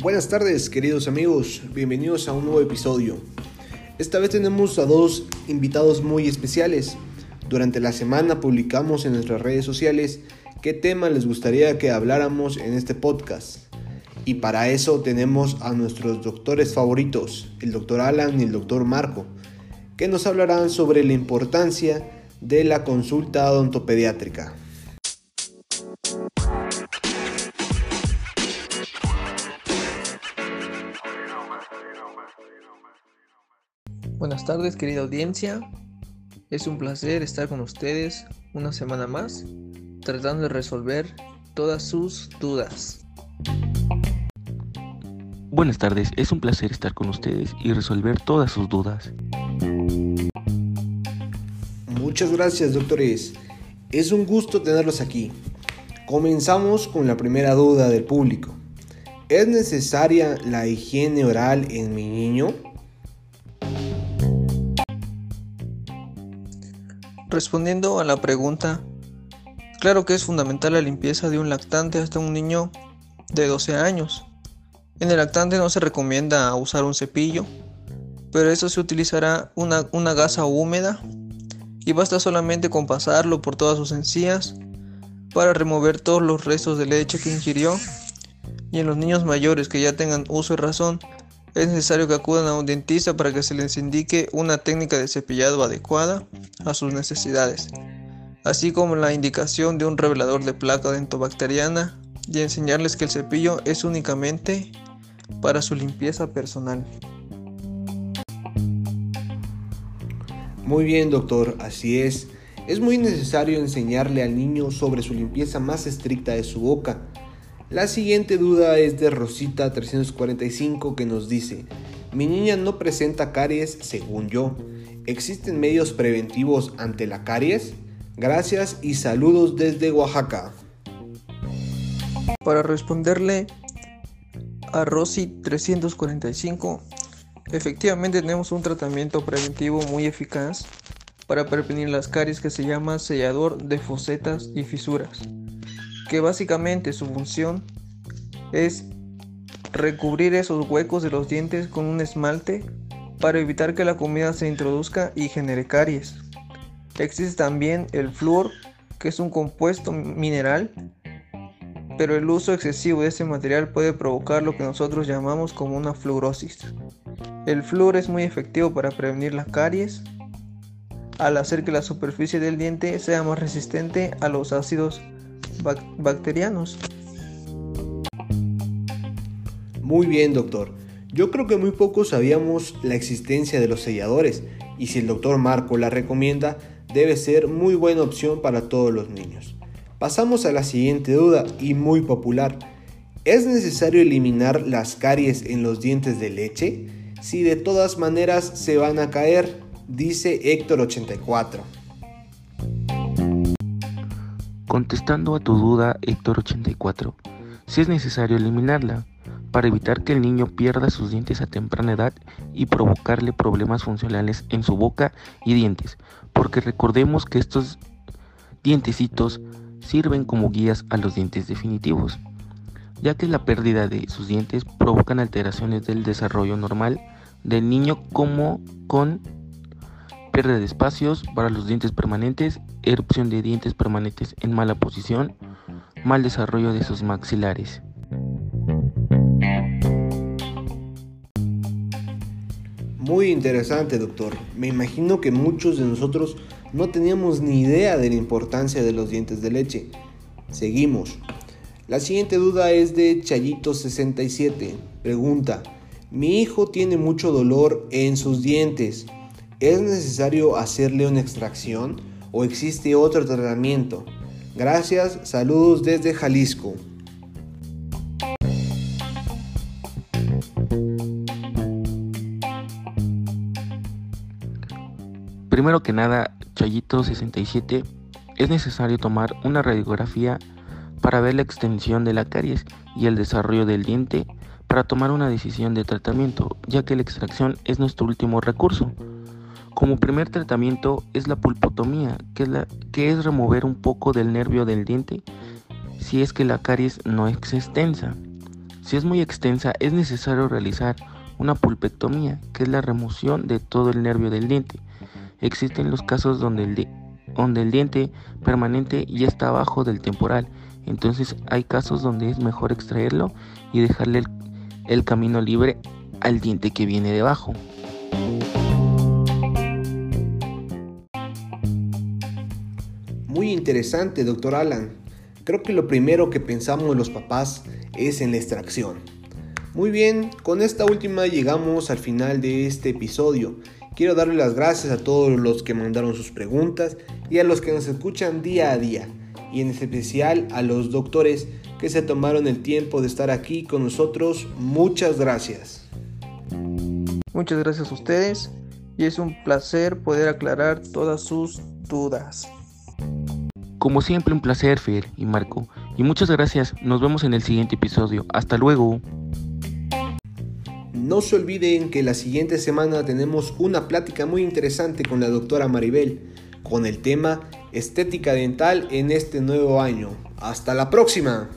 Buenas tardes queridos amigos, bienvenidos a un nuevo episodio. Esta vez tenemos a dos invitados muy especiales. Durante la semana publicamos en nuestras redes sociales qué tema les gustaría que habláramos en este podcast. Y para eso tenemos a nuestros doctores favoritos, el doctor Alan y el doctor Marco, que nos hablarán sobre la importancia de la consulta odontopediátrica. Buenas tardes querida audiencia, es un placer estar con ustedes una semana más tratando de resolver todas sus dudas. Buenas tardes, es un placer estar con ustedes y resolver todas sus dudas. Muchas gracias doctores, es un gusto tenerlos aquí. Comenzamos con la primera duda del público. ¿Es necesaria la higiene oral en mi niño? Respondiendo a la pregunta, claro que es fundamental la limpieza de un lactante hasta un niño de 12 años. En el lactante no se recomienda usar un cepillo, pero eso se utilizará una, una gasa húmeda y basta solamente con pasarlo por todas sus encías para remover todos los restos de leche que ingirió. Y en los niños mayores que ya tengan uso y razón, es necesario que acudan a un dentista para que se les indique una técnica de cepillado adecuada a sus necesidades, así como la indicación de un revelador de placa dentobacteriana y enseñarles que el cepillo es únicamente para su limpieza personal. Muy bien, doctor, así es. Es muy necesario enseñarle al niño sobre su limpieza más estricta de su boca la siguiente duda es de Rosita 345 que nos dice, mi niña no presenta caries según yo. ¿Existen medios preventivos ante la caries? Gracias y saludos desde Oaxaca. Para responderle a Rosy 345, efectivamente tenemos un tratamiento preventivo muy eficaz para prevenir las caries que se llama sellador de fosetas y fisuras que básicamente su función es recubrir esos huecos de los dientes con un esmalte para evitar que la comida se introduzca y genere caries. Existe también el flúor, que es un compuesto mineral, pero el uso excesivo de este material puede provocar lo que nosotros llamamos como una fluorosis. El flúor es muy efectivo para prevenir las caries al hacer que la superficie del diente sea más resistente a los ácidos bacterianos. Muy bien, doctor. Yo creo que muy pocos sabíamos la existencia de los selladores y si el doctor Marco la recomienda, debe ser muy buena opción para todos los niños. Pasamos a la siguiente duda y muy popular. ¿Es necesario eliminar las caries en los dientes de leche? Si de todas maneras se van a caer, dice Héctor 84. Contestando a tu duda, Héctor 84, si es necesario eliminarla para evitar que el niño pierda sus dientes a temprana edad y provocarle problemas funcionales en su boca y dientes, porque recordemos que estos dientecitos sirven como guías a los dientes definitivos, ya que la pérdida de sus dientes provocan alteraciones del desarrollo normal del niño como con pérdida de espacios para los dientes permanentes, erupción de dientes permanentes en mala posición, mal desarrollo de sus maxilares. Muy interesante, doctor. Me imagino que muchos de nosotros no teníamos ni idea de la importancia de los dientes de leche. Seguimos. La siguiente duda es de Chayito67. Pregunta, mi hijo tiene mucho dolor en sus dientes. ¿Es necesario hacerle una extracción o existe otro tratamiento? Gracias, saludos desde Jalisco. Primero que nada, Chayito 67, es necesario tomar una radiografía para ver la extensión de la caries y el desarrollo del diente para tomar una decisión de tratamiento, ya que la extracción es nuestro último recurso. Como primer tratamiento es la pulpotomía, que es, remover un poco del nervio del diente si es que la caries no es extensa. Si es muy extensa, es necesario realizar una pulpectomía, que es la remoción de todo el nervio del diente. Existen los casos donde el, donde el diente permanente ya está abajo del temporal, entonces hay casos donde es mejor extraerlo y dejarle el, camino libre al diente que viene debajo. Muy interesante, doctor Alan. Creo que lo primero que pensamos los papás es en la extracción. Muy bien, con esta última llegamos al final de este episodio. Quiero darle las gracias a todos los que mandaron sus preguntas y a los que nos escuchan día a día, y en especial a los doctores que se tomaron el tiempo de estar aquí con nosotros. Muchas gracias. Muchas gracias a ustedes y es un placer poder aclarar todas sus dudas. Como siempre un placer, Fer y Marco. Y muchas gracias. Nos vemos en el siguiente episodio. Hasta luego. No se olviden que la siguiente semana tenemos una plática muy interesante con la doctora Maribel con el tema estética dental en este nuevo año. Hasta la próxima.